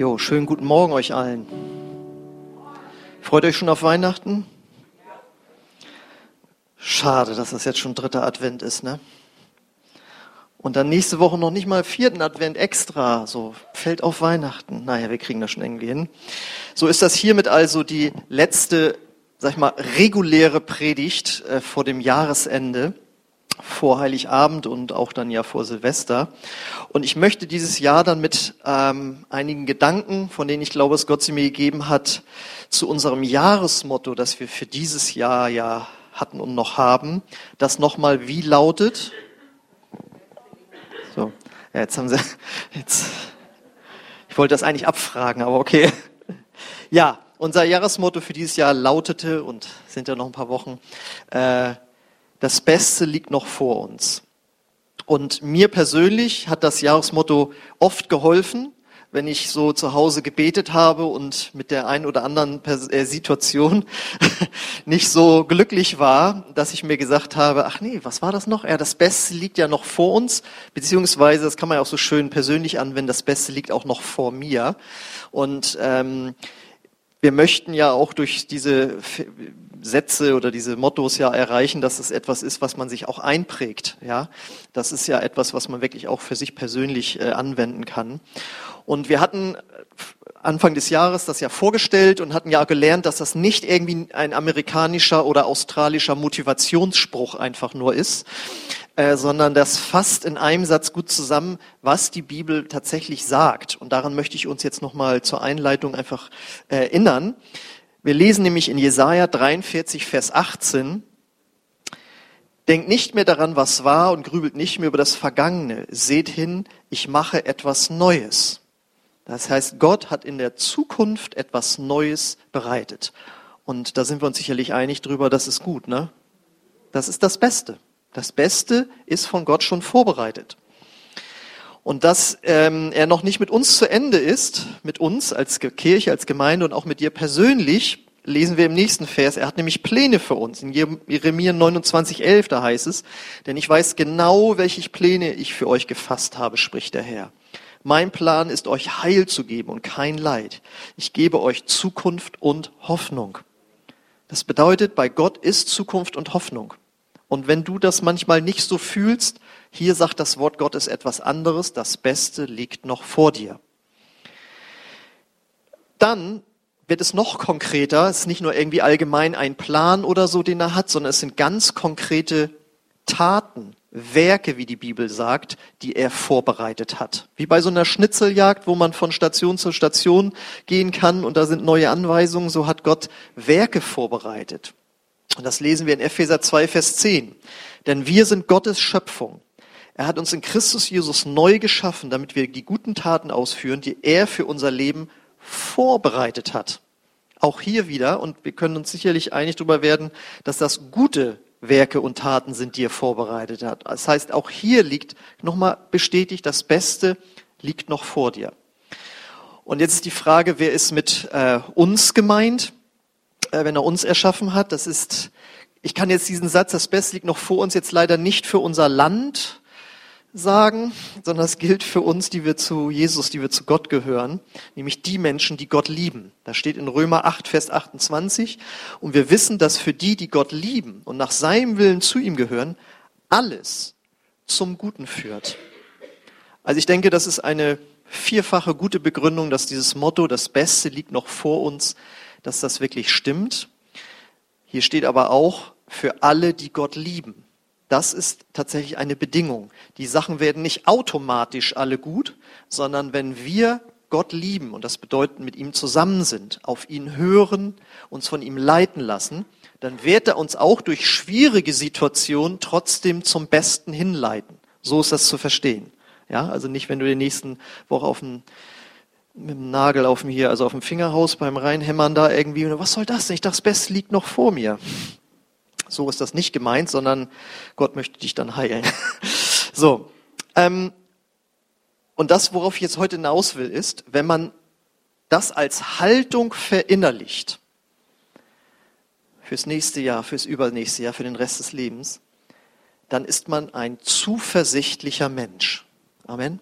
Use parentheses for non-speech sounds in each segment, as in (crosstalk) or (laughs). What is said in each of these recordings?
Jo, schönen guten Morgen euch allen. Freut euch schon auf Weihnachten? Schade, dass das jetzt schon dritter Advent ist, ne? Und dann nächste Woche noch nicht mal vierten Advent extra, so fällt auf Weihnachten. Naja, wir kriegen das schon irgendwie hin. So ist das hiermit also die letzte, sag ich mal, reguläre Predigt äh, vor dem Jahresende vor Heiligabend und auch dann ja vor Silvester. Und ich möchte dieses Jahr dann mit ähm, einigen Gedanken, von denen ich glaube, es Gott sie mir gegeben hat, zu unserem Jahresmotto, das wir für dieses Jahr ja hatten und noch haben, das nochmal wie lautet. So, ja, jetzt haben sie, (laughs) jetzt, ich wollte das eigentlich abfragen, aber okay. Ja, unser Jahresmotto für dieses Jahr lautete, und sind ja noch ein paar Wochen, äh, das Beste liegt noch vor uns. Und mir persönlich hat das Jahresmotto oft geholfen, wenn ich so zu Hause gebetet habe und mit der einen oder anderen äh, Situation (laughs) nicht so glücklich war, dass ich mir gesagt habe, ach nee, was war das noch? Ja, das Beste liegt ja noch vor uns, beziehungsweise, das kann man ja auch so schön persönlich anwenden, das Beste liegt auch noch vor mir. Und ähm, wir möchten ja auch durch diese Sätze oder diese Mottos ja erreichen, dass es etwas ist, was man sich auch einprägt. Ja, das ist ja etwas, was man wirklich auch für sich persönlich äh, anwenden kann. Und wir hatten Anfang des Jahres das ja vorgestellt und hatten ja gelernt, dass das nicht irgendwie ein amerikanischer oder australischer Motivationsspruch einfach nur ist, äh, sondern das fasst in einem Satz gut zusammen, was die Bibel tatsächlich sagt. Und daran möchte ich uns jetzt nochmal zur Einleitung einfach erinnern. Wir lesen nämlich in Jesaja 43, Vers 18, Denkt nicht mehr daran, was war und grübelt nicht mehr über das Vergangene. Seht hin, ich mache etwas Neues. Das heißt, Gott hat in der Zukunft etwas Neues bereitet. Und da sind wir uns sicherlich einig drüber, das ist gut, ne? Das ist das Beste. Das Beste ist von Gott schon vorbereitet. Und dass ähm, er noch nicht mit uns zu Ende ist, mit uns als Kirche, als Gemeinde und auch mit dir persönlich, lesen wir im nächsten Vers. Er hat nämlich Pläne für uns. In Jeremia 29, 11, da heißt es, denn ich weiß genau, welche Pläne ich für euch gefasst habe, spricht der Herr. Mein Plan ist, euch Heil zu geben und kein Leid. Ich gebe euch Zukunft und Hoffnung. Das bedeutet, bei Gott ist Zukunft und Hoffnung. Und wenn du das manchmal nicht so fühlst, hier sagt das Wort Gottes etwas anderes. Das Beste liegt noch vor dir. Dann wird es noch konkreter. Es ist nicht nur irgendwie allgemein ein Plan oder so, den er hat, sondern es sind ganz konkrete Taten, Werke, wie die Bibel sagt, die er vorbereitet hat. Wie bei so einer Schnitzeljagd, wo man von Station zu Station gehen kann und da sind neue Anweisungen, so hat Gott Werke vorbereitet. Und das lesen wir in Epheser 2, Vers 10. Denn wir sind Gottes Schöpfung. Er hat uns in Christus Jesus neu geschaffen, damit wir die guten Taten ausführen, die er für unser Leben vorbereitet hat. Auch hier wieder, und wir können uns sicherlich einig darüber werden, dass das gute Werke und Taten sind, die er vorbereitet hat. Das heißt, auch hier liegt nochmal bestätigt, das Beste liegt noch vor dir. Und jetzt ist die Frage, wer ist mit äh, uns gemeint? äh, wenn er uns erschaffen hat. Das ist, ich kann jetzt diesen Satz, das Beste liegt noch vor uns, jetzt leider nicht für unser Land sagen, sondern es gilt für uns, die wir zu Jesus, die wir zu Gott gehören, nämlich die Menschen, die Gott lieben. Da steht in Römer 8, Vers 28, und wir wissen, dass für die, die Gott lieben und nach seinem Willen zu ihm gehören, alles zum Guten führt. Also ich denke, das ist eine vierfache gute Begründung, dass dieses Motto, das Beste liegt noch vor uns, dass das wirklich stimmt. Hier steht aber auch für alle, die Gott lieben. Das ist tatsächlich eine Bedingung. Die Sachen werden nicht automatisch alle gut, sondern wenn wir Gott lieben, und das bedeutet mit ihm zusammen sind, auf ihn hören, uns von ihm leiten lassen, dann wird er uns auch durch schwierige Situationen trotzdem zum Besten hinleiten. So ist das zu verstehen. Ja, also nicht, wenn du die nächsten Woche auf dem mit dem Nagel auf dem hier, also auf dem Fingerhaus beim Reinhämmern da irgendwie, was soll das denn? Ich dachte, das Beste liegt noch vor mir. So ist das nicht gemeint, sondern Gott möchte dich dann heilen. (laughs) so. Ähm, und das, worauf ich jetzt heute hinaus will, ist, wenn man das als Haltung verinnerlicht, fürs nächste Jahr, fürs übernächste Jahr, für den Rest des Lebens, dann ist man ein zuversichtlicher Mensch. Amen.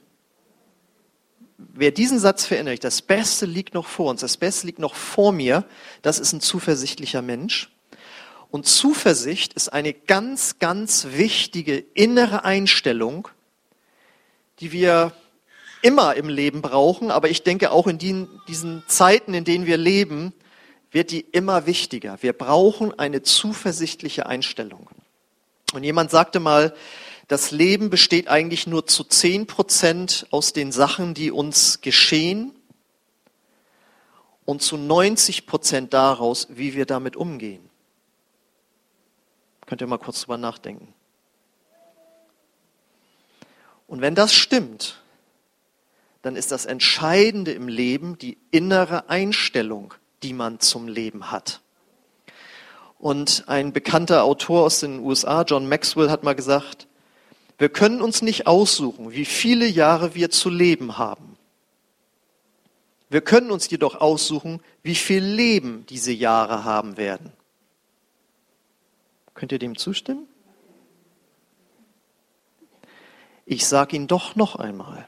wer diesen Satz verinnerlicht, das Beste liegt noch vor uns, das Beste liegt noch vor mir, das ist ein zuversichtlicher Mensch. Und Zuversicht ist eine ganz, ganz wichtige innere Einstellung, die wir immer im Leben brauchen, aber ich denke auch in diesen Zeiten, in denen wir leben, wird die immer wichtiger. Wir brauchen eine zuversichtliche Einstellung. Und jemand sagte mal, das Leben besteht eigentlich nur zu zehn Prozent aus den Sachen, die uns geschehen und zu 90 Prozent daraus, wie wir damit umgehen. Könnt ihr mal kurz drüber nachdenken. Und wenn das stimmt, dann ist das Entscheidende im Leben die innere Einstellung, die man zum Leben hat. Und ein bekannter Autor aus den USA, John Maxwell, hat mal gesagt, wir können uns nicht aussuchen, wie viele Jahre wir zu leben haben. Wir können uns jedoch aussuchen, wie viel Leben diese Jahre haben werden. Könnt ihr dem zustimmen? Ich sage ihn doch noch einmal.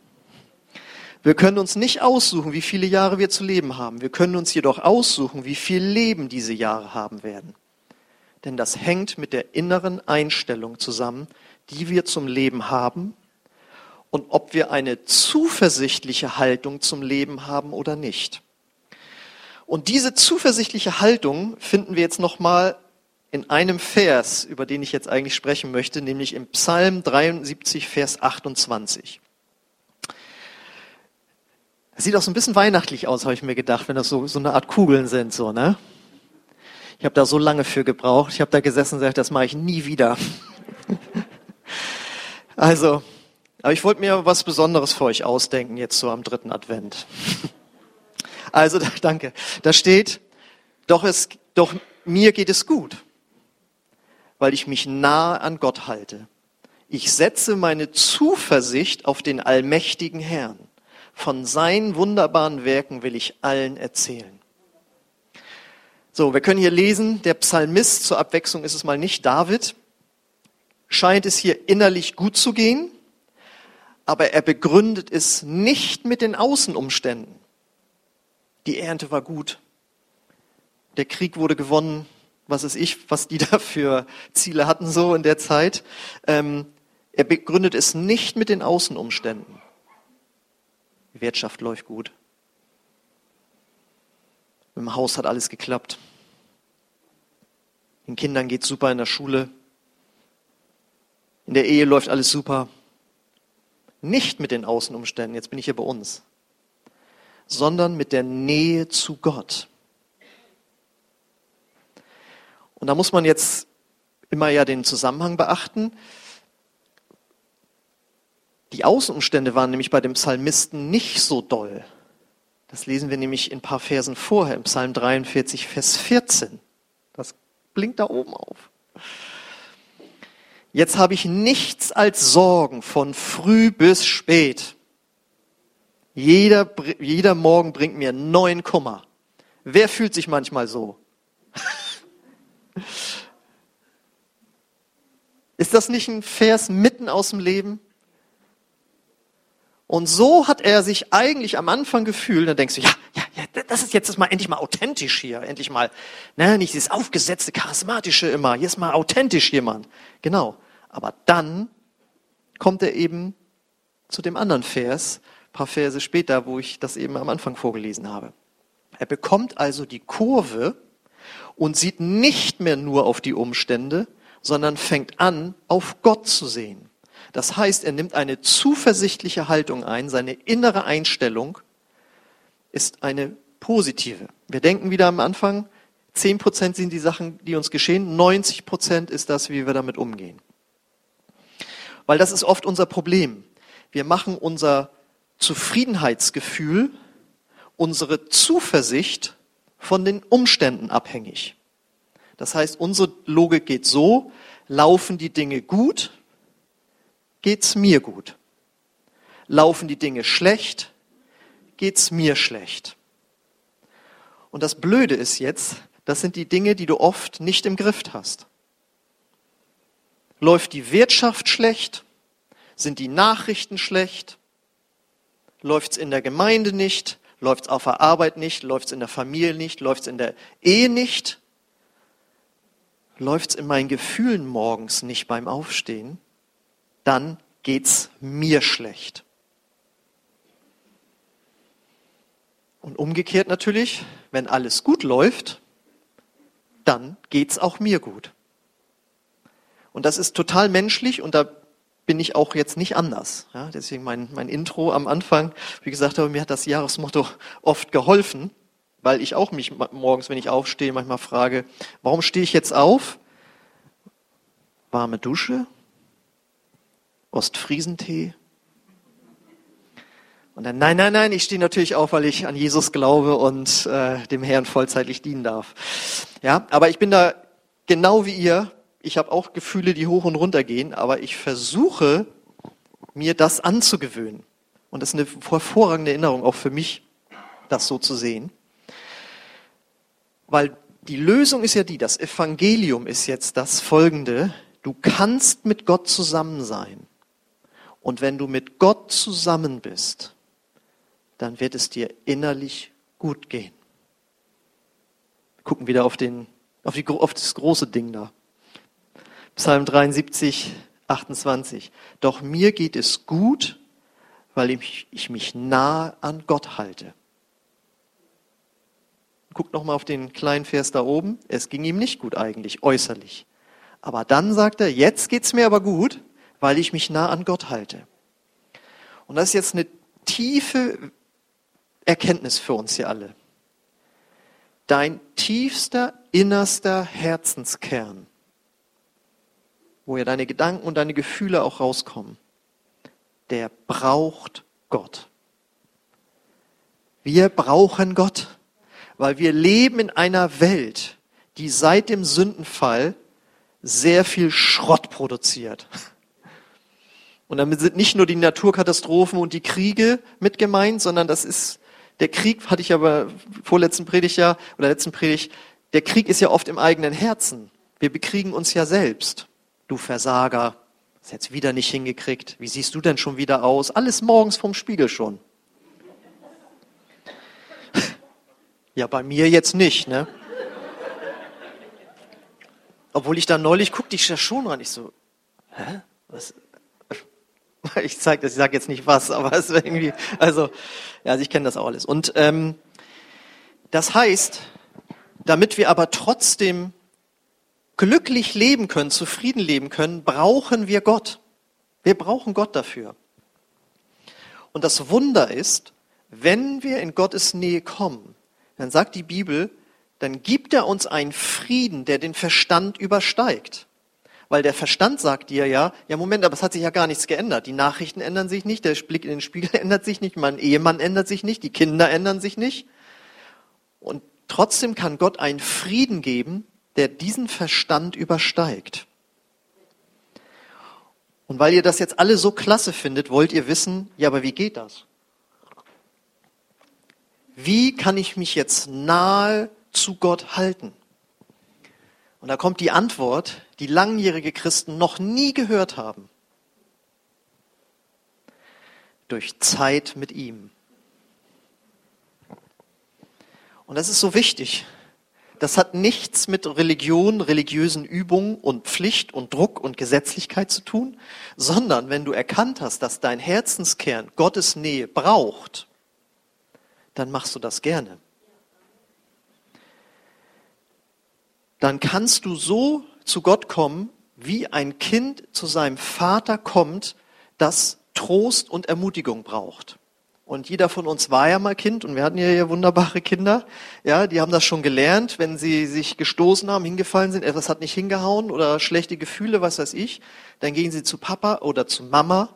Wir können uns nicht aussuchen, wie viele Jahre wir zu leben haben. Wir können uns jedoch aussuchen, wie viel Leben diese Jahre haben werden. Denn das hängt mit der inneren Einstellung zusammen, die wir zum Leben haben und ob wir eine zuversichtliche Haltung zum Leben haben oder nicht. Und diese zuversichtliche Haltung finden wir jetzt nochmal in einem Vers, über den ich jetzt eigentlich sprechen möchte, nämlich im Psalm 73, Vers 28. Das sieht auch so ein bisschen weihnachtlich aus, habe ich mir gedacht, wenn das so, so eine Art Kugeln sind, so, ne? Ich habe da so lange für gebraucht. Ich habe da gesessen und gesagt, das mache ich nie wieder. (laughs) Also, aber ich wollte mir was Besonderes für euch ausdenken, jetzt so am dritten Advent. (laughs) Also, (laughs) danke. Da steht, doch, es, doch mir geht es gut, weil ich mich nahe an Gott halte. Ich setze meine Zuversicht auf den allmächtigen Herrn. Von seinen wunderbaren Werken will ich allen erzählen. So, wir können hier lesen, der Psalmist, zur Abwechslung ist es mal nicht David, scheint es hier innerlich gut zu gehen, aber er begründet es nicht mit den Außenumständen. Die Ernte war gut, der Krieg wurde gewonnen, was ist ich, was die (laughs) da für Ziele hatten so in der Zeit. Ähm, er begründet es nicht mit den Außenumständen. Die Wirtschaft läuft gut. Im Haus hat alles geklappt. Den Kindern geht super in der Schule. In der Ehe läuft alles super. Nicht mit den Außenumständen, jetzt bin ich hier bei uns, sondern mit der Nähe zu Gott. Und da muss man jetzt immer ja den Zusammenhang beachten. Die Außenumstände waren nämlich bei dem Psalmisten nicht so doll. Das lesen wir nämlich in ein paar Versen vorher, im Psalm 43, Vers 14. Das blinkt da oben auf. Jetzt habe ich nichts als Sorgen von früh bis spät. Jeder, jeder Morgen bringt mir neuen Kummer. Wer fühlt sich manchmal so? (laughs) Ist das nicht ein Vers mitten aus dem Leben? Und so hat er sich eigentlich am Anfang gefühlt, dann denkst du, ja, ja, ja, das ist jetzt mal endlich mal authentisch hier, endlich mal, ne, nicht dieses aufgesetzte, charismatische immer, hier ist mal authentisch jemand. Genau. Aber dann kommt er eben zu dem anderen Vers, paar Verse später, wo ich das eben am Anfang vorgelesen habe. Er bekommt also die Kurve und sieht nicht mehr nur auf die Umstände, sondern fängt an, auf Gott zu sehen. Das heißt, er nimmt eine zuversichtliche Haltung ein, seine innere Einstellung ist eine positive. Wir denken wieder am Anfang, 10 Prozent sind die Sachen, die uns geschehen, 90 Prozent ist das, wie wir damit umgehen. Weil das ist oft unser Problem. Wir machen unser Zufriedenheitsgefühl, unsere Zuversicht von den Umständen abhängig. Das heißt, unsere Logik geht so, laufen die Dinge gut, geht's mir gut. Laufen die Dinge schlecht, geht's mir schlecht. Und das Blöde ist jetzt, das sind die Dinge, die du oft nicht im Griff hast. Läuft die Wirtschaft schlecht? Sind die Nachrichten schlecht? läuft's in der Gemeinde nicht, läuft's auf der Arbeit nicht, läuft's in der Familie nicht, läuft's in der Ehe nicht, läuft's in meinen Gefühlen morgens nicht beim Aufstehen, dann geht's mir schlecht. Und umgekehrt natürlich, wenn alles gut läuft, dann geht's auch mir gut. Und das ist total menschlich und da bin ich auch jetzt nicht anders. Ja, deswegen mein, mein Intro am Anfang, wie gesagt habe, mir hat das Jahresmotto oft geholfen, weil ich auch mich morgens, wenn ich aufstehe, manchmal frage, warum stehe ich jetzt auf? Warme Dusche? Ostfriesentee? Und dann, nein, nein, nein, ich stehe natürlich auf, weil ich an Jesus glaube und äh, dem Herrn vollzeitlich dienen darf. Ja, aber ich bin da genau wie ihr. Ich habe auch Gefühle, die hoch und runter gehen, aber ich versuche, mir das anzugewöhnen. Und das ist eine hervorragende Erinnerung auch für mich, das so zu sehen. Weil die Lösung ist ja die, das Evangelium ist jetzt das folgende. Du kannst mit Gott zusammen sein. Und wenn du mit Gott zusammen bist, dann wird es dir innerlich gut gehen. Wir gucken wieder auf, den, auf, die, auf das große Ding da. Psalm 73, 28. Doch mir geht es gut, weil ich, ich mich nah an Gott halte. Guckt nochmal auf den kleinen Vers da oben. Es ging ihm nicht gut eigentlich, äußerlich. Aber dann sagt er, jetzt geht's mir aber gut, weil ich mich nah an Gott halte. Und das ist jetzt eine tiefe Erkenntnis für uns hier alle. Dein tiefster, innerster Herzenskern, wo ja deine Gedanken und deine Gefühle auch rauskommen, der braucht Gott. Wir brauchen Gott, weil wir leben in einer Welt, die seit dem Sündenfall sehr viel Schrott produziert. Und damit sind nicht nur die Naturkatastrophen und die Kriege mit gemeint, sondern das ist der Krieg, hatte ich aber vorletzten Predigt ja, oder letzten Predigt, der Krieg ist ja oft im eigenen Herzen. Wir bekriegen uns ja selbst. Du Versager, hast jetzt wieder nicht hingekriegt. Wie siehst du denn schon wieder aus? Alles morgens vom Spiegel schon. (laughs) Ja, bei mir jetzt nicht, ne? Obwohl ich da neulich guckte ich da schon ran. Ich so, hä? Was, (laughs) Ich zeige das, ich sage jetzt nicht was, aber es ist irgendwie, also, ja, also ich kenne das auch alles. Und ähm, das heißt, damit wir aber trotzdem glücklich leben können, zufrieden leben können, brauchen wir Gott. Wir brauchen Gott dafür. Und das Wunder ist, wenn wir in Gottes Nähe kommen, dann sagt die Bibel, dann gibt er uns einen Frieden, der den Verstand übersteigt. Weil der Verstand sagt dir ja, ja Moment, aber es hat sich ja gar nichts geändert. Die Nachrichten ändern sich nicht, der Blick in den Spiegel (laughs) ändert sich nicht, mein Ehemann ändert sich nicht, die Kinder ändern sich nicht. Und trotzdem kann Gott einen Frieden geben, der diesen Verstand übersteigt. Und weil ihr das jetzt alle so klasse findet, wollt ihr wissen, ja, aber wie geht das? Wie kann ich mich jetzt nahe zu Gott halten? Und da kommt die Antwort, die langjährige Christen noch nie gehört haben. Durch Zeit mit ihm. Und das ist so wichtig. Das hat nichts mit Religion, religiösen Übungen und Pflicht und Druck und Gesetzlichkeit zu tun, sondern wenn du erkannt hast, dass dein Herzenskern Gottes Nähe braucht, dann machst du das gerne. dann kannst du so zu Gott kommen, wie ein Kind zu seinem Vater kommt, das Trost und Ermutigung braucht. Und jeder von uns war ja mal Kind und wir hatten ja hier wunderbare Kinder. Ja, die haben das schon gelernt, wenn sie sich gestoßen haben, hingefallen sind, etwas hat nicht hingehauen oder schlechte Gefühle, was weiß ich, dann gehen sie zu Papa oder zu Mama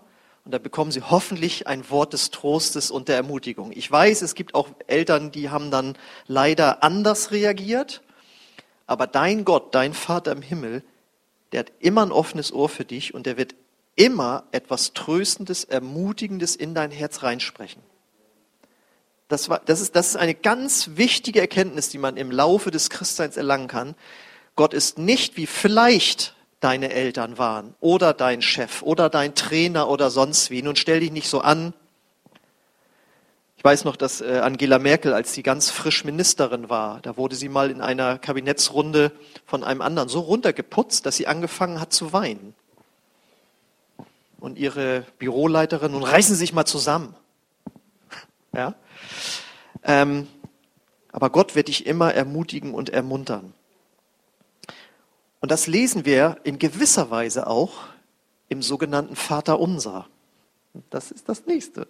und da bekommen sie hoffentlich ein Wort des Trostes und der Ermutigung. Ich weiß, es gibt auch Eltern, die haben dann leider anders reagiert aber dein Gott, dein Vater im Himmel, der hat immer ein offenes Ohr für dich und der wird immer etwas Tröstendes, Ermutigendes in dein Herz reinsprechen. Das, war, das, ist, das ist eine ganz wichtige Erkenntnis, die man im Laufe des Christseins erlangen kann. Gott ist nicht wie vielleicht deine Eltern waren oder dein Chef oder dein Trainer oder sonst wie. Nun stell dich nicht so an. Ich weiß noch, dass äh, Angela Merkel, als sie ganz frisch Ministerin war, da wurde sie mal in einer Kabinettsrunde von einem anderen so runtergeputzt, dass sie angefangen hat zu weinen. Und ihre Büroleiterin, nun reißen sich mal zusammen. (laughs) Ja? Ähm, aber Gott wird dich immer ermutigen und ermuntern. Und das lesen wir in gewisser Weise auch im sogenannten Vater Unser. Das ist das nächste.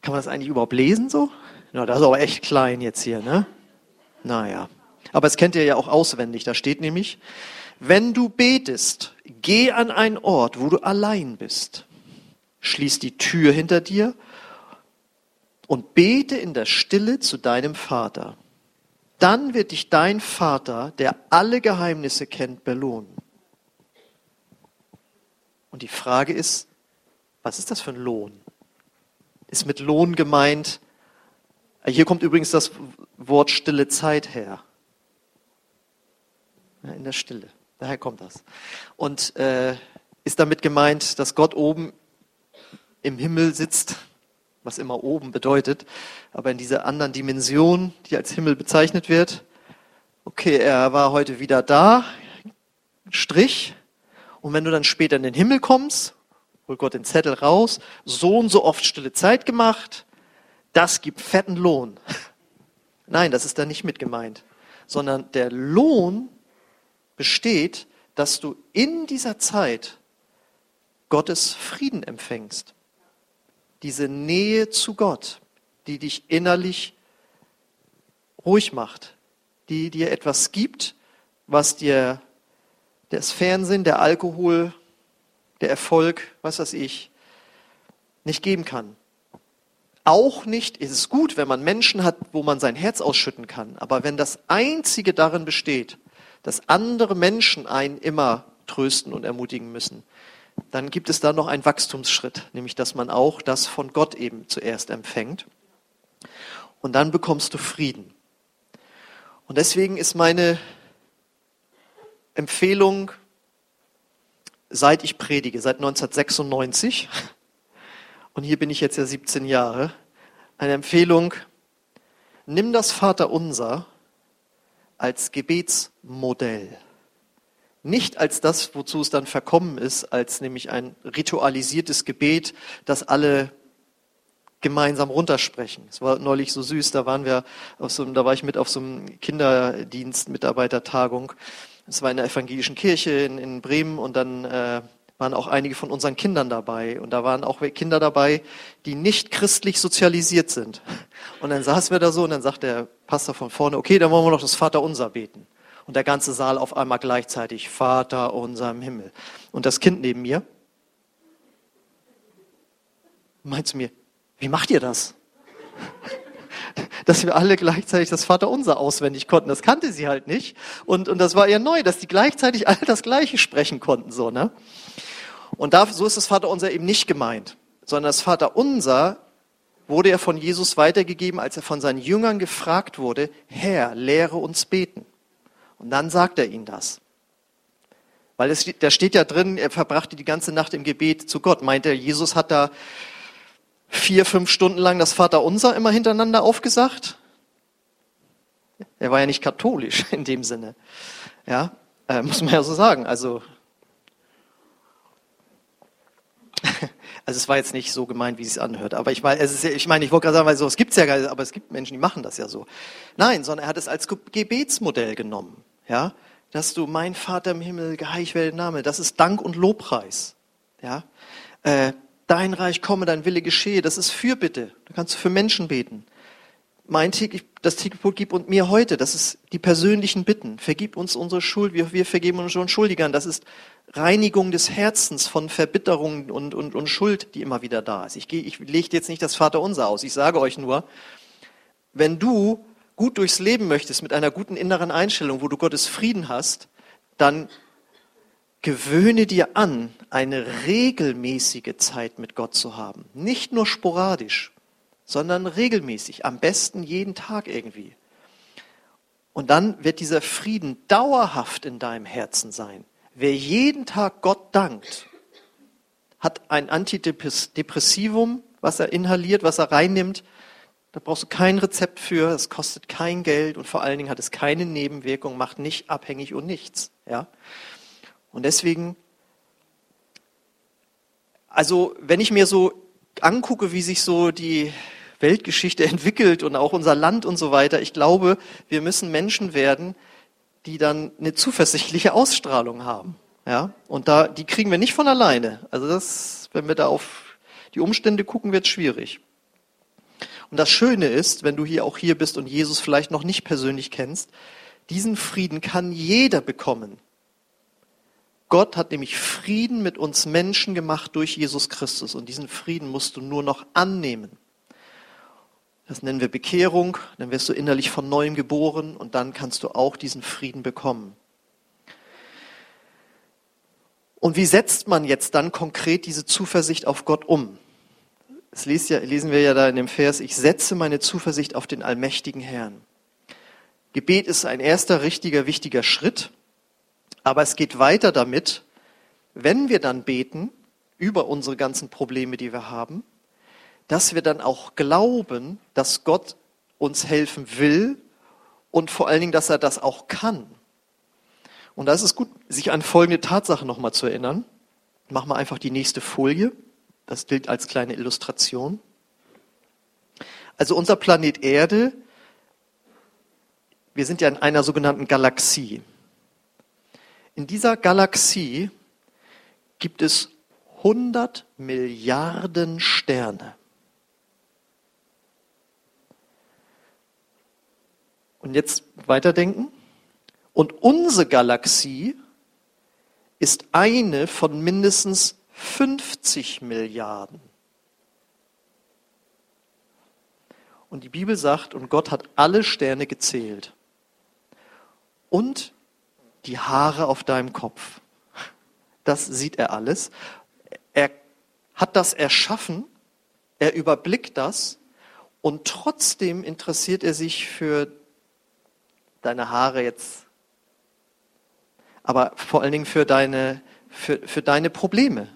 Kann man das eigentlich überhaupt lesen so? Na, das ist aber echt klein jetzt hier, ne? Naja. Aber es kennt ihr ja auch auswendig. Da steht nämlich, wenn du betest, geh an einen Ort, wo du allein bist. Schließ die Tür hinter dir und bete in der Stille zu deinem Vater. Dann wird dich dein Vater, der alle Geheimnisse kennt, belohnen. Und die Frage ist, was ist das für ein Lohn? ist mit Lohn gemeint. Hier kommt übrigens das Wort stille Zeit her. In der Stille. Daher kommt das. Und äh, ist damit gemeint, dass Gott oben im Himmel sitzt, was immer oben bedeutet, aber in dieser anderen Dimension, die als Himmel bezeichnet wird. Okay, er war heute wieder da, Strich. Und wenn du dann später in den Himmel kommst holt Gott den Zettel raus, so und so oft stille Zeit gemacht, das gibt fetten Lohn. (laughs) Nein, das ist da nicht mit gemeint, sondern der Lohn besteht, dass du in dieser Zeit Gottes Frieden empfängst. Diese Nähe zu Gott, die dich innerlich ruhig macht, die dir etwas gibt, was dir das Fernsehen, der Alkohol, der Erfolg, was weiß ich, nicht geben kann. Auch nicht ist es gut, wenn man Menschen hat, wo man sein Herz ausschütten kann. Aber wenn das Einzige darin besteht, dass andere Menschen einen immer trösten und ermutigen müssen, dann gibt es da noch einen Wachstumsschritt, nämlich dass man auch das von Gott eben zuerst empfängt. Und dann bekommst du Frieden. Und deswegen ist meine Empfehlung seit ich predige, seit 1996, (laughs) und hier bin ich jetzt ja 17 Jahre, eine Empfehlung, nimm das Vaterunser als Gebetsmodell. Nicht als das, wozu es dann verkommen ist, als nämlich ein ritualisiertes Gebet, das alle gemeinsam runtersprechen. Es war neulich so süß, da waren wir auf so, da war ich mit auf so einem Kinderdienst Mitarbeitertagung es war in der evangelischen Kirche in, in Bremen und dann äh, waren auch einige von unseren Kindern dabei. Und da waren auch Kinder dabei, die nicht christlich sozialisiert sind. Und dann saßen wir da so und dann sagt der Pastor von vorne, okay, dann wollen wir noch das Vaterunser beten. Und der ganze Saal auf einmal gleichzeitig, Vater unser im Himmel. Und das Kind neben mir meint zu mir, wie macht ihr das? (laughs) dass wir alle gleichzeitig das Vaterunser auswendig konnten. Das kannte sie halt nicht. Und, und das war ihr neu, dass die gleichzeitig (laughs) alle das Gleiche sprechen konnten, so, ne? Und da, so ist das Vaterunser eben nicht gemeint, sondern das Vaterunser wurde ja von Jesus weitergegeben, als er von seinen Jüngern gefragt wurde, Herr, lehre uns beten. Und dann sagt er ihnen das. Weil es, da steht ja drin, er verbrachte die ganze Nacht im Gebet zu Gott. Meint er, Jesus hat da vier, fünf Stunden lang das Vaterunser immer hintereinander aufgesagt? Er war ja nicht katholisch (laughs) in dem Sinne. Ja, äh, muss man ja so sagen. Also, (laughs) also es war jetzt nicht so gemeint, wie es sich anhört. Aber ich meine, es ist, ich meine, ich wollte gerade sagen, weil so, es gibt's ja, aber es gibt Menschen, die machen das ja so. Nein, sondern er hat es als Gebetsmodell genommen. Ja, dass du, mein Vater im Himmel, geheiligt werde Name, das ist Dank und Lobpreis. Ja, äh, dein Reich komme, dein Wille geschehe. Das ist Fürbitte. Da kannst du für Menschen beten. Mein täglich, das tägliche gib und mir heute. Das ist die persönlichen Bitten. Vergib uns unsere Schuld, wir, wir vergeben unseren Schuldigern. Das ist Reinigung des Herzens von Verbitterung und, und, und Schuld, die immer wieder da ist. Ich, ich lege jetzt nicht das Vaterunser aus. Ich sage euch nur, wenn du gut durchs Leben möchtest mit einer guten inneren Einstellung, wo du Gottes Frieden hast, dann gewöhne dir an, eine regelmäßige Zeit mit Gott zu haben. Nicht nur sporadisch, sondern regelmäßig, am besten jeden Tag irgendwie. Und dann wird dieser Frieden dauerhaft in deinem Herzen sein. Wer jeden Tag Gott dankt, hat ein Antidepressivum was er inhaliert, was er reinnimmt. Da brauchst du kein Rezept für, es kostet kein Geld und vor allen Dingen hat es keine Nebenwirkung, macht nicht abhängig und nichts. Ja? Und deswegen, also wenn ich mir so angucke, wie sich so die Weltgeschichte (laughs) entwickelt und auch unser Land und so weiter, ich glaube, wir müssen Menschen werden, die dann eine zuversichtliche Ausstrahlung haben. Ja? Und da, die kriegen wir nicht von alleine. Also das, wenn wir da auf die Umstände gucken, wird schwierig. Und das Schöne ist, wenn du hier auch hier bist und Jesus vielleicht noch nicht persönlich kennst, diesen Frieden kann jeder bekommen. Gott hat nämlich Frieden mit uns Menschen gemacht durch Jesus Christus und diesen Frieden musst du nur noch annehmen. Das nennen wir Bekehrung, dann wirst du innerlich von neuem geboren und dann kannst du auch diesen Frieden bekommen. Und wie setzt man jetzt dann konkret diese Zuversicht auf Gott um? Das lesen wir ja da in dem Vers, ich setze meine Zuversicht auf den allmächtigen Herrn. Gebet ist ein erster richtiger, wichtiger Schritt. Aber es geht weiter damit, wenn wir dann beten über unsere ganzen Probleme, die wir haben, dass wir dann auch glauben, dass Gott uns helfen will und vor allen Dingen, dass er das auch kann. Und da ist es gut, sich an folgende Tatsache nochmal zu erinnern. Machen wir einfach die nächste Folie. Das gilt als kleine Illustration. Also unser Planet Erde, wir sind ja in einer sogenannten Galaxie. In dieser Galaxie gibt es 100 Milliarden Sterne. Und jetzt weiterdenken. Und unsere Galaxie ist eine von mindestens 50 Milliarden. Und die Bibel sagt, und Gott hat alle Sterne gezählt. Und die Haare auf deinem Kopf. Das sieht er alles. Er hat das erschaffen, er überblickt das und trotzdem interessiert er sich für deine Haare jetzt, aber vor allen Dingen für deine, für, für deine Probleme,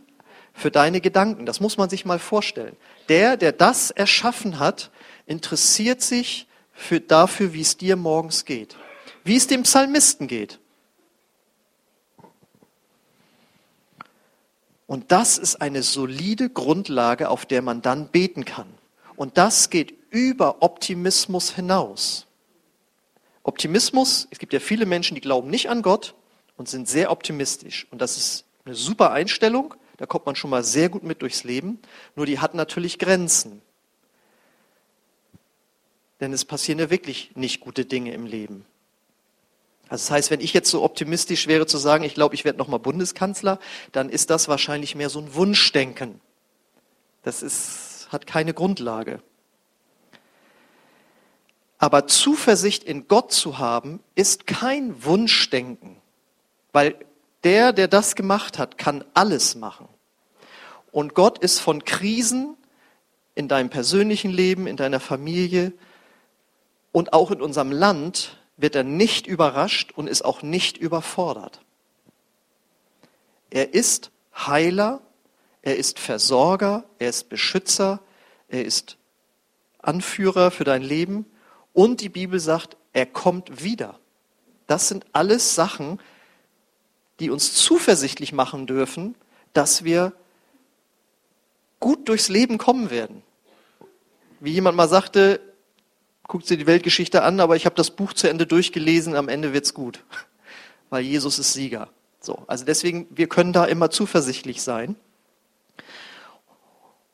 für deine Gedanken. Das muss man sich mal vorstellen. Der, der das erschaffen hat, interessiert sich für, dafür, wie es dir morgens geht, wie es dem Psalmisten geht. Und das ist eine solide Grundlage, auf der man dann beten kann. Und das geht über Optimismus hinaus. Optimismus, es gibt ja viele Menschen, die glauben nicht an Gott und sind sehr optimistisch. Und das ist eine super Einstellung, da kommt man schon mal sehr gut mit durchs Leben. Nur die hat natürlich Grenzen. Denn es passieren ja wirklich nicht gute Dinge im Leben. Also das heißt, wenn ich jetzt so optimistisch wäre zu sagen, ich glaube, ich werde nochmal Bundeskanzler, dann ist das wahrscheinlich mehr so ein Wunschdenken. Das ist, hat keine Grundlage. Aber Zuversicht in Gott zu haben, ist kein Wunschdenken, weil der, der das gemacht hat, kann alles machen. Und Gott ist von Krisen in deinem persönlichen Leben, in deiner Familie und auch in unserem Land wird er nicht überrascht und ist auch nicht überfordert. Er ist Heiler, er ist Versorger, er ist Beschützer, er ist Anführer für dein Leben und die Bibel sagt, er kommt wieder. Das sind alles Sachen, die uns zuversichtlich machen dürfen, dass wir gut durchs Leben kommen werden. Wie jemand mal sagte, guckt sie die Weltgeschichte an, aber ich habe das Buch zu Ende durchgelesen, am Ende wird's gut, (laughs) weil Jesus ist Sieger. So, also deswegen, wir können da immer zuversichtlich sein.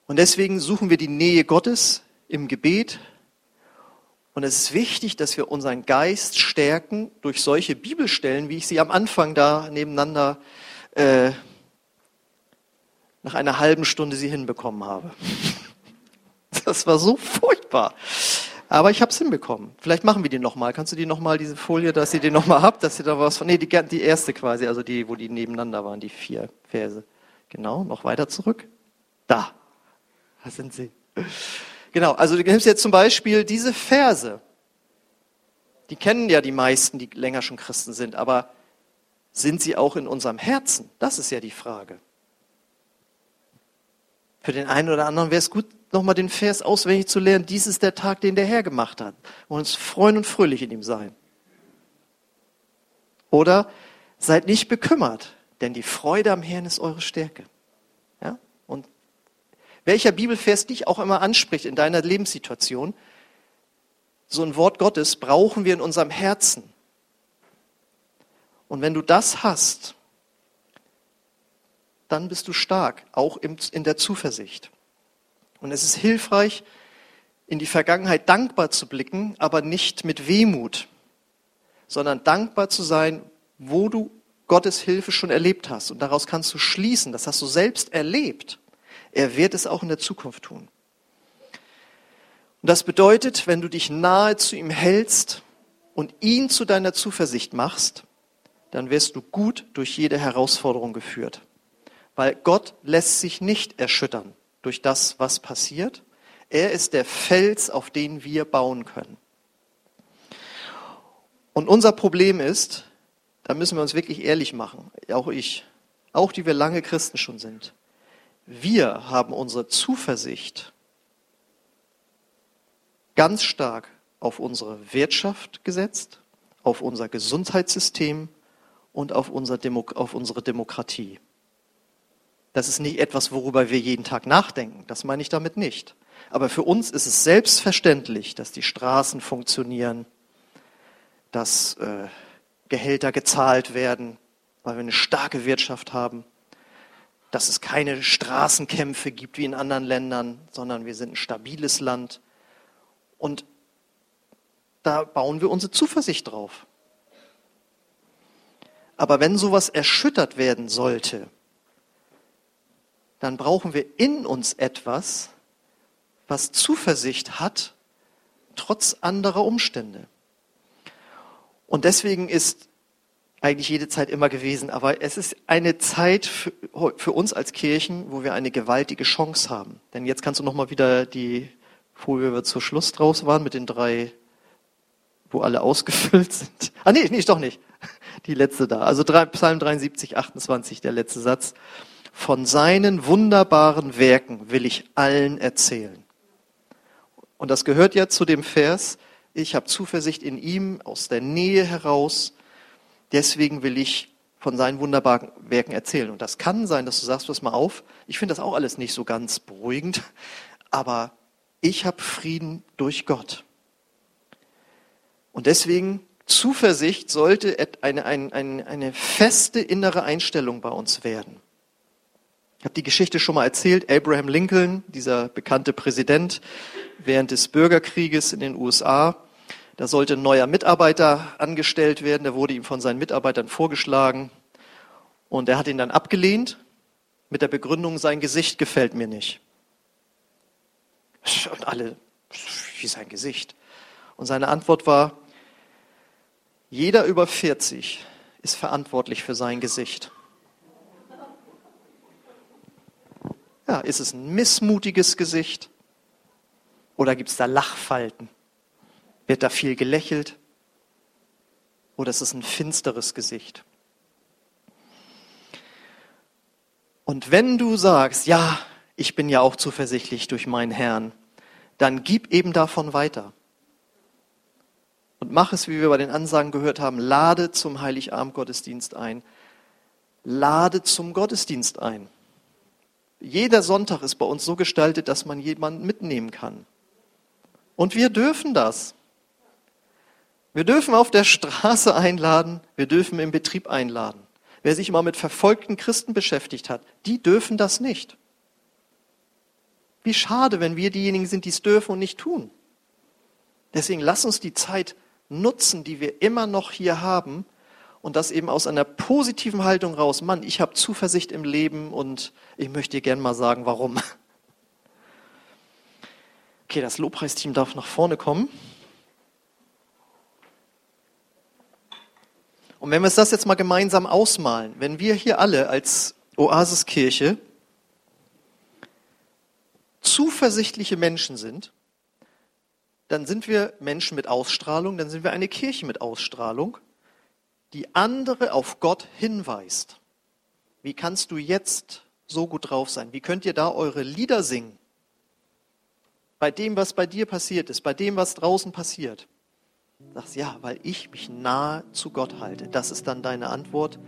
Und deswegen suchen wir die Nähe Gottes im Gebet. Und es ist wichtig, dass wir unseren Geist stärken durch solche Bibelstellen, wie ich sie am Anfang da nebeneinander äh, nach einer halben Stunde sie hinbekommen habe. (laughs) Das war so furchtbar. Aber ich habe es hinbekommen. Vielleicht machen wir die nochmal. Kannst du die nochmal, diese Folie, dass ihr die nochmal habt, dass ihr da was von, nee, die, die erste quasi, also die, wo die nebeneinander waren, die vier Verse. Genau, noch weiter zurück. Da. Da sind sie. Genau, also du nimmst jetzt zum Beispiel diese Verse. Die kennen ja die meisten, die länger schon Christen sind, aber sind sie auch in unserem Herzen? Das ist ja die Frage. Für den einen oder anderen wäre es gut, nochmal den Vers auswendig zu lernen, dies ist der Tag, den der Herr gemacht hat. Und uns freuen und fröhlich in ihm sein. Oder seid nicht bekümmert, denn die Freude am Herrn ist eure Stärke. Ja? Und welcher Bibelvers dich auch immer anspricht in deiner Lebenssituation, so ein Wort Gottes brauchen wir in unserem Herzen. Und wenn du das hast, dann bist du stark, auch in der Zuversicht. Und es ist hilfreich, in die Vergangenheit dankbar zu blicken, aber nicht mit Wehmut, sondern dankbar zu sein, wo du Gottes Hilfe schon erlebt hast. Und daraus kannst du schließen, das hast du selbst erlebt. Er wird es auch in der Zukunft tun. Und das bedeutet, wenn du dich nahe zu ihm hältst und ihn zu deiner Zuversicht machst, dann wirst du gut durch jede Herausforderung geführt. Weil Gott lässt sich nicht erschüttern durch das, was passiert. Er ist der Fels, auf den wir bauen können. Und unser Problem ist, da müssen wir uns wirklich ehrlich machen, auch ich, auch die wir lange Christen schon sind. Wir haben unsere Zuversicht ganz stark auf unsere Wirtschaft gesetzt, auf unser Gesundheitssystem und auf, unser Demo auf unsere Demokratie. Das ist nicht etwas, worüber wir jeden Tag nachdenken. Das meine ich damit nicht. Aber für uns ist es selbstverständlich, dass die Straßen funktionieren, dass äh, Gehälter gezahlt werden, weil wir eine starke Wirtschaft haben, dass es keine Straßenkämpfe gibt wie in anderen Ländern, sondern wir sind ein stabiles Land. Und da bauen wir unsere Zuversicht drauf. Aber wenn sowas erschüttert werden sollte, dann brauchen wir in uns etwas, was Zuversicht hat, trotz anderer Umstände. Und deswegen ist eigentlich jede Zeit immer gewesen, aber es ist eine Zeit für, für uns als Kirchen, wo wir eine gewaltige Chance haben. Denn jetzt kannst du nochmal wieder die Folie, wo wir zur Schluss draus waren, mit den drei, wo alle ausgefüllt sind. Ah, nee, nee, doch nicht. Die letzte da. Also Psalm 73, 28, der letzte Satz. Von seinen wunderbaren Werken will ich allen erzählen. Und das gehört ja zu dem Vers, ich habe Zuversicht in ihm aus der Nähe heraus, deswegen will ich von seinen wunderbaren Werken erzählen. Und das kann sein, dass du sagst, pass mal auf, ich finde das auch alles nicht so ganz beruhigend, (laughs) aber ich habe Frieden durch Gott. Und deswegen Zuversicht sollte eine, eine, eine feste innere Einstellung bei uns werden. Ich habe die Geschichte schon mal erzählt. Abraham Lincoln, dieser bekannte Präsident während des Bürgerkrieges in den USA, da sollte ein neuer Mitarbeiter angestellt werden. Der wurde ihm von seinen Mitarbeitern vorgeschlagen. Und er hat ihn dann abgelehnt mit der Begründung, sein Gesicht gefällt mir nicht. Und alle, wie sein Gesicht? Und seine Antwort war, jeder über 40 ist verantwortlich für sein Gesicht. Ja, ist es ein missmutiges Gesicht? Oder gibt es da Lachfalten? Wird da viel gelächelt? Oder ist es ein finsteres Gesicht? Und wenn du sagst, ja, ich bin ja auch zuversichtlich durch meinen Herrn, dann gib eben davon weiter. Und mach es, wie wir bei den Ansagen gehört haben, lade zum Heiligabend-Gottesdienst ein. Lade zum Gottesdienst ein. Jeder Sonntag ist bei uns so gestaltet, dass man jemanden mitnehmen kann. Und wir dürfen das. Wir dürfen auf der Straße einladen, wir dürfen im Betrieb einladen. Wer sich mal mit verfolgten Christen beschäftigt hat, die dürfen das nicht. Wie schade, wenn wir diejenigen sind, die es dürfen und nicht tun. Deswegen lass uns die Zeit nutzen, die wir immer noch hier haben, und das eben aus einer positiven Haltung raus. Mann, ich habe Zuversicht im Leben und ich möchte dir gerne mal sagen, warum. (laughs) Okay, das Lobpreisteam darf nach vorne kommen. Und wenn wir uns das jetzt mal gemeinsam ausmalen, wenn wir hier alle als Oasiskirche zuversichtliche Menschen sind, dann sind wir Menschen mit Ausstrahlung, dann sind wir eine Kirche mit Ausstrahlung die andere auf Gott hinweist. Wie kannst du jetzt so gut drauf sein? Wie könnt ihr da eure Lieder singen? bei dem, was bei dir passiert ist, bei dem, was draußen passiert. Sagst ja, weil ich mich nahe zu Gott halte. Das ist dann deine Antwort.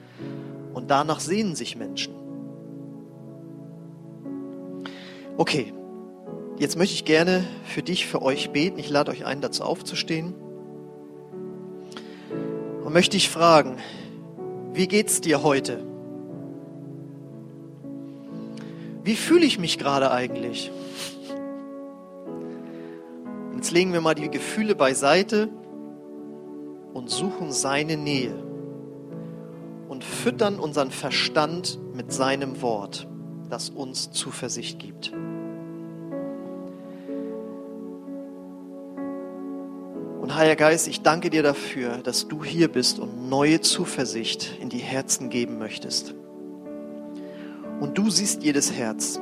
Und danach sehnen sich Menschen. Okay, jetzt möchte ich gerne für dich, für euch beten. Ich lade euch ein, dazu aufzustehen. Möchte dich fragen, wie geht's dir heute? Wie fühle ich mich gerade eigentlich? Jetzt legen wir mal die Gefühle beiseite und suchen seine Nähe und füttern unseren Verstand mit seinem Wort, das uns Zuversicht gibt. Und Heiliger Geist, ich danke dir dafür, dass du hier bist und neue Zuversicht in die Herzen geben möchtest. Und du siehst jedes Herz.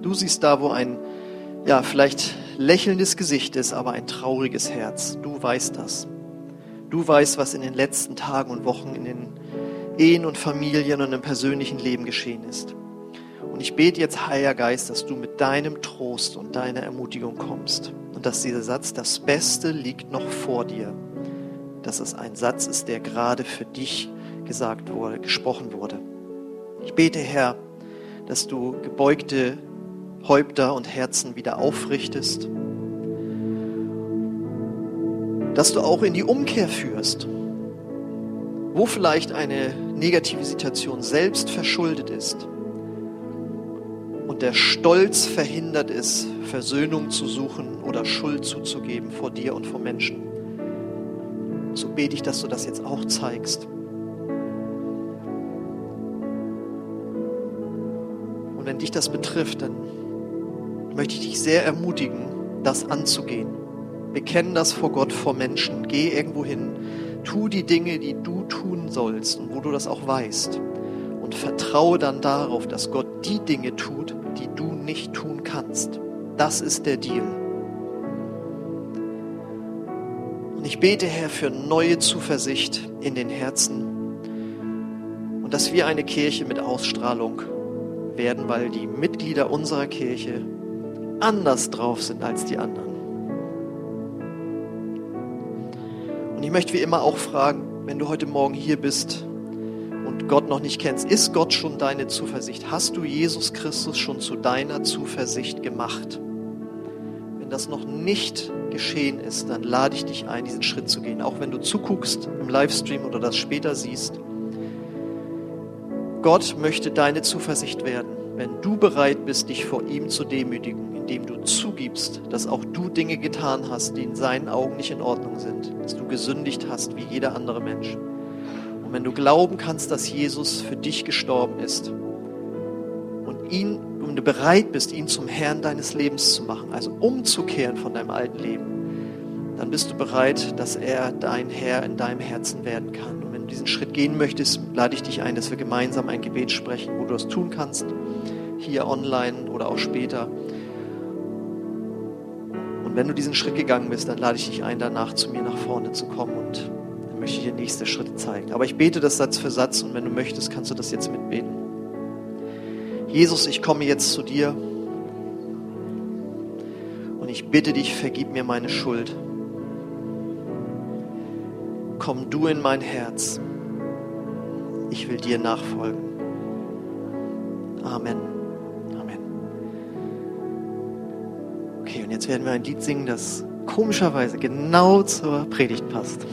Du siehst da, wo ein, ja, vielleicht lächelndes Gesicht ist, aber ein trauriges Herz. Du weißt das. Du weißt, was in den letzten Tagen und Wochen in den Ehen und Familien und im persönlichen Leben geschehen ist. Und ich bete jetzt, Heiliger Geist, dass du mit deinem Trost und deiner Ermutigung kommst. Und dass dieser Satz, das Beste liegt noch vor dir, dass es ein Satz ist, der gerade für dich gesagt wurde, gesprochen wurde. Ich bete, Herr, dass du gebeugte Häupter und Herzen wieder aufrichtest dass du auch in die Umkehr führst, wo vielleicht eine negative Situation selbst verschuldet ist und der Stolz verhindert ist, Versöhnung zu suchen oder Schuld zuzugeben vor dir und vor Menschen. So bete ich, dass du das jetzt auch zeigst. Und wenn dich das betrifft, dann möchte ich dich sehr ermutigen, das anzugehen Bekenn das vor Gott, vor Menschen. Geh irgendwo hin. Tu die Dinge, die du tun sollst und wo du das auch weißt. Und vertraue dann darauf, dass Gott die Dinge tut, die du nicht tun kannst. Das ist der Deal. Und ich bete, Herr, für neue Zuversicht in den Herzen und dass wir eine Kirche mit Ausstrahlung werden, weil die Mitglieder unserer Kirche anders drauf sind als die anderen. Und ich möchte wie immer auch fragen, wenn du heute Morgen hier bist und Gott noch nicht kennst, ist Gott schon deine Zuversicht? Hast du Jesus Christus schon zu deiner Zuversicht gemacht? Wenn das noch nicht geschehen ist, dann lade ich dich ein, diesen Schritt zu gehen. Auch wenn du zuguckst im Livestream oder das später siehst. Gott möchte deine Zuversicht werden, wenn du bereit bist, dich vor ihm zu demütigen indem du zugibst, dass auch du Dinge getan hast, die in seinen Augen nicht in Ordnung sind, dass du gesündigt hast wie jeder andere Mensch. Und wenn du glauben kannst, dass Jesus für dich gestorben ist und ihn, und du bereit bist, ihn zum Herrn deines Lebens zu machen, also umzukehren von deinem alten Leben, dann bist du bereit, dass er dein Herr in deinem Herzen werden kann. Und wenn du diesen Schritt gehen möchtest, lade ich dich ein, dass wir gemeinsam ein Gebet sprechen, wo du das tun kannst, hier online oder auch später. Und wenn du diesen Schritt gegangen bist, dann lade ich dich ein, danach zu mir nach vorne zu kommen und dann möchte ich dir nächste Schritte zeigen. Aber ich bete das Satz für Satz und wenn du möchtest, kannst du das jetzt mitbeten. Jesus, ich komme jetzt zu dir und ich bitte dich, vergib mir meine Schuld. Komm du in mein Herz. Ich will dir nachfolgen. Amen. Okay, und jetzt werden wir ein Lied singen, das komischerweise genau zur Predigt passt.